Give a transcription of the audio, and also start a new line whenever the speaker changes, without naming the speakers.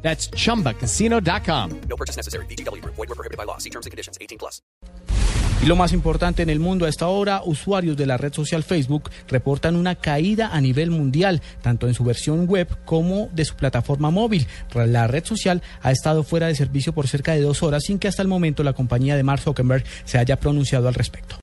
That's chumbacasino.com.
No purchase necessary. BGW. Void were prohibited by law. See terms and conditions. 18 plus.
Y lo más importante en el mundo a esta hora, usuarios de la red social Facebook reportan una caída a nivel mundial, tanto en su versión web como de su plataforma móvil. La red social ha estado fuera de servicio por cerca de dos horas sin que hasta el momento la compañía de Mark Zuckerberg se haya pronunciado al respecto.